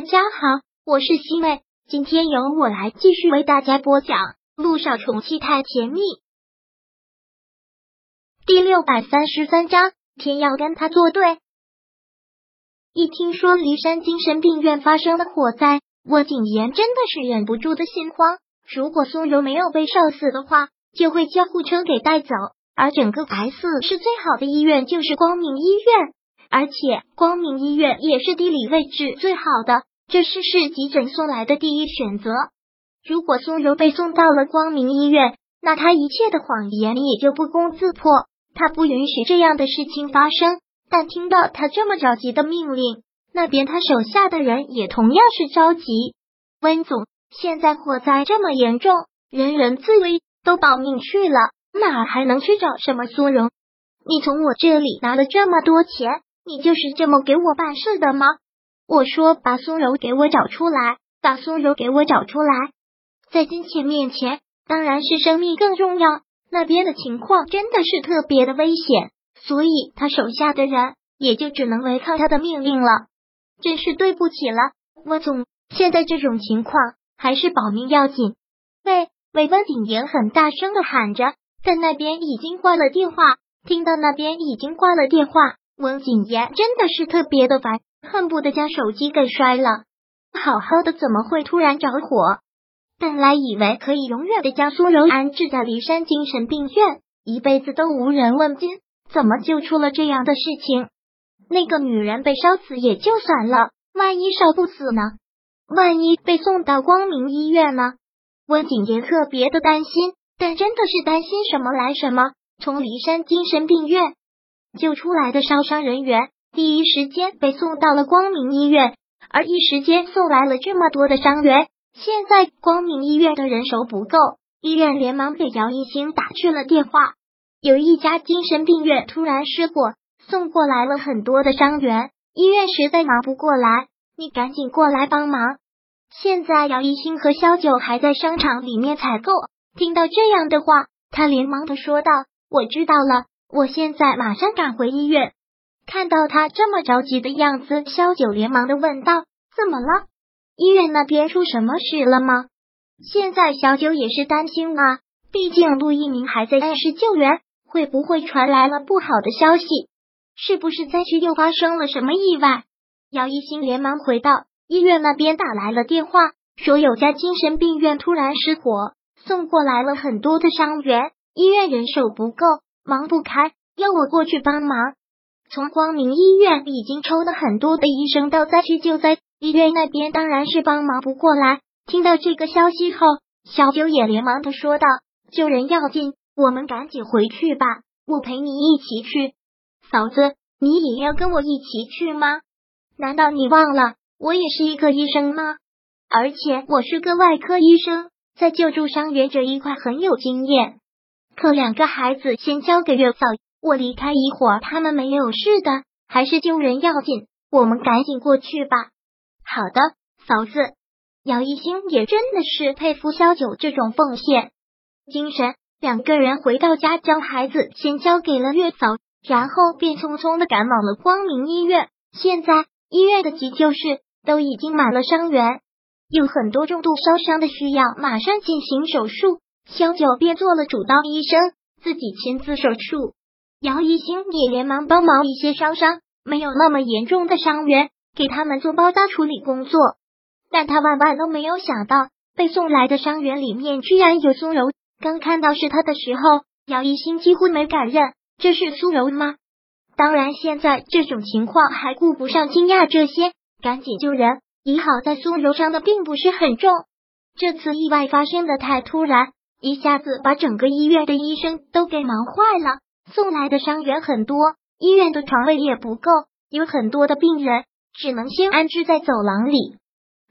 大家好，我是西妹，今天由我来继续为大家播讲《路上宠妻太甜蜜》第六百三十三章。天要跟他作对。一听说骊山精神病院发生了火灾，我景言真的是忍不住的心慌。如果苏柔没有被烧死的话，就会叫护车给带走。而整个 S 市最好的医院就是光明医院。而且光明医院也是地理位置最好的，这是市急诊送来的第一选择。如果苏柔被送到了光明医院，那他一切的谎言也就不攻自破。他不允许这样的事情发生。但听到他这么着急的命令，那边他手下的人也同样是着急。温总，现在火灾这么严重，人人自危，都保命去了，哪还能去找什么苏柔？你从我这里拿了这么多钱。你就是这么给我办事的吗？我说把苏柔给我找出来，把苏柔给我找出来。在金钱面前，当然是生命更重要。那边的情况真的是特别的危险，所以他手下的人也就只能违抗他的命令了。真是对不起了，温总。现在这种情况还是保命要紧。喂喂，温景言很大声的喊着，在那边已经挂了电话。听到那边已经挂了电话。温景言真的是特别的烦，恨不得将手机给摔了。好好的怎么会突然着火？本来以为可以永远的将苏柔安置在骊山精神病院，一辈子都无人问津，怎么就出了这样的事情？那个女人被烧死也就算了，万一烧不死呢？万一被送到光明医院呢？温景杰特别的担心，但真的是担心什么来什么。从骊山精神病院。救出来的烧伤人员第一时间被送到了光明医院，而一时间送来了这么多的伤员。现在光明医院的人手不够，医院连忙给姚一星打去了电话。有一家精神病院突然失火，送过来了很多的伤员，医院实在忙不过来，你赶紧过来帮忙。现在姚一星和萧九还在商场里面采购，听到这样的话，他连忙的说道：“我知道了。”我现在马上赶回医院。看到他这么着急的样子，萧九连忙的问道：“怎么了？医院那边出什么事了吗？”现在小九也是担心啊，毕竟陆一鸣还在暗室救援，会不会传来了不好的消息？是不是灾区又发生了什么意外？姚一新连忙回到医院那边打来了电话，说有家精神病院突然失火，送过来了很多的伤员，医院人手不够。忙不开，要我过去帮忙。从光明医院已经抽了很多的医生到灾区救灾，医院那边当然是帮忙不过来。听到这个消息后，小九也连忙的说道：“救人要紧，我们赶紧回去吧，我陪你一起去。”嫂子，你也要跟我一起去吗？难道你忘了我也是一个医生吗？而且我是个外科医生，在救助伤员这一块很有经验。可两个孩子先交给月嫂，我离开一会儿，他们没有事的，还是救人要紧，我们赶紧过去吧。好的，嫂子。姚一星也真的是佩服萧九这种奉献精神。两个人回到家，将孩子先交给了月嫂，然后便匆匆的赶往了光明医院。现在医院的急救室都已经满了伤员，有很多重度烧伤的需要马上进行手术。萧九便做了主刀医生，自己亲自手术。姚一星也连忙帮忙一些烧伤没有那么严重的伤员，给他们做包扎处理工作。但他万万都没有想到，被送来的伤员里面居然有苏柔。刚看到是他的时候，姚一星几乎没敢认，这是苏柔吗？当然，现在这种情况还顾不上惊讶这些，赶紧救人。也好在苏柔伤的并不是很重，这次意外发生的太突然。一下子把整个医院的医生都给忙坏了，送来的伤员很多，医院的床位也不够，有很多的病人只能先安置在走廊里。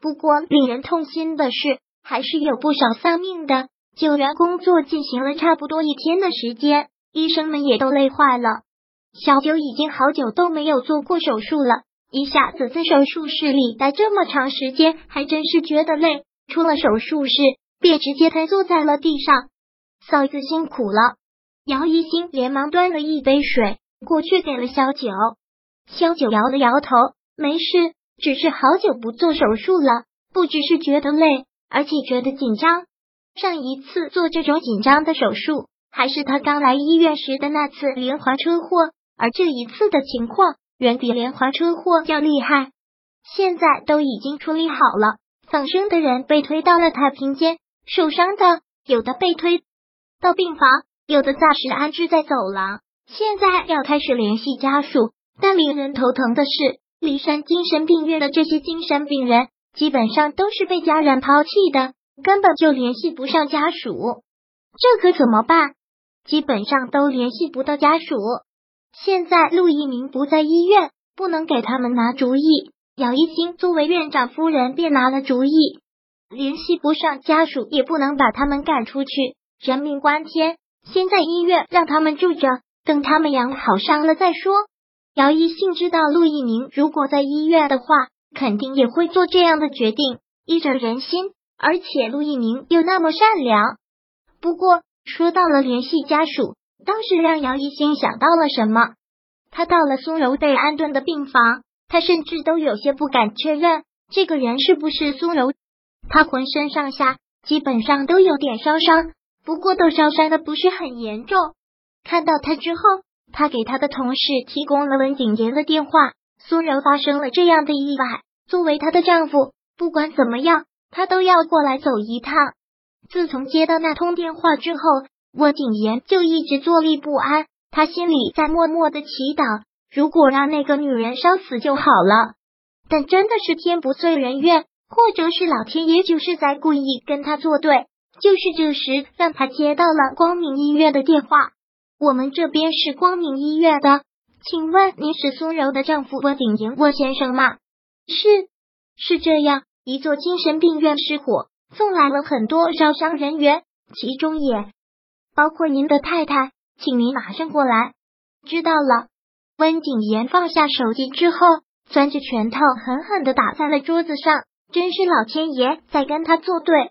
不过令人痛心的是，还是有不少丧命的。救援工作进行了差不多一天的时间，医生们也都累坏了。小九已经好久都没有做过手术了，一下子在手术室里待这么长时间，还真是觉得累。出了手术室。便直接瘫坐在了地上。嫂子辛苦了。姚一星连忙端了一杯水过去给了萧九。萧九摇了摇头，没事，只是好久不做手术了，不只是觉得累，而且觉得紧张。上一次做这种紧张的手术，还是他刚来医院时的那次连环车祸，而这一次的情况远比连环车祸要厉害。现在都已经处理好了，放生的人被推到了太平间，受伤的有的被推到病房，有的暂时安置在走廊。现在要开始联系家属，但令人头疼的是，骊山精神病院的这些精神病人基本上都是被家人抛弃的。根本就联系不上家属，这可怎么办？基本上都联系不到家属。现在陆一鸣不在医院，不能给他们拿主意。姚一星作为院长夫人，便拿了主意。联系不上家属，也不能把他们赶出去，人命关天。先在医院让他们住着，等他们养好伤了再说。姚一信知道陆一鸣如果在医院的话，肯定也会做这样的决定，依着人心。而且陆一鸣又那么善良，不过说到了联系家属，倒是让姚一星想到了什么。他到了苏柔被安顿的病房，他甚至都有些不敢确认这个人是不是苏柔。他浑身上下基本上都有点烧伤，不过都烧伤的不是很严重。看到他之后，他给他的同事提供了温景言的电话。苏柔发生了这样的意外，作为她的丈夫，不管怎么样。他都要过来走一趟。自从接到那通电话之后，温景言就一直坐立不安。他心里在默默的祈祷，如果让那个女人烧死就好了。但真的是天不遂人愿，或者是老天爷就是在故意跟他作对。就是这时，让他接到了光明医院的电话。我们这边是光明医院的，请问您是苏柔的丈夫温景言温先生吗？是，是这样。一座精神病院失火，送来了很多烧伤人员，其中也包括您的太太，请您马上过来。知道了。温景言放下手机之后，攥着拳头狠狠的打在了桌子上，真是老天爷在跟他作对。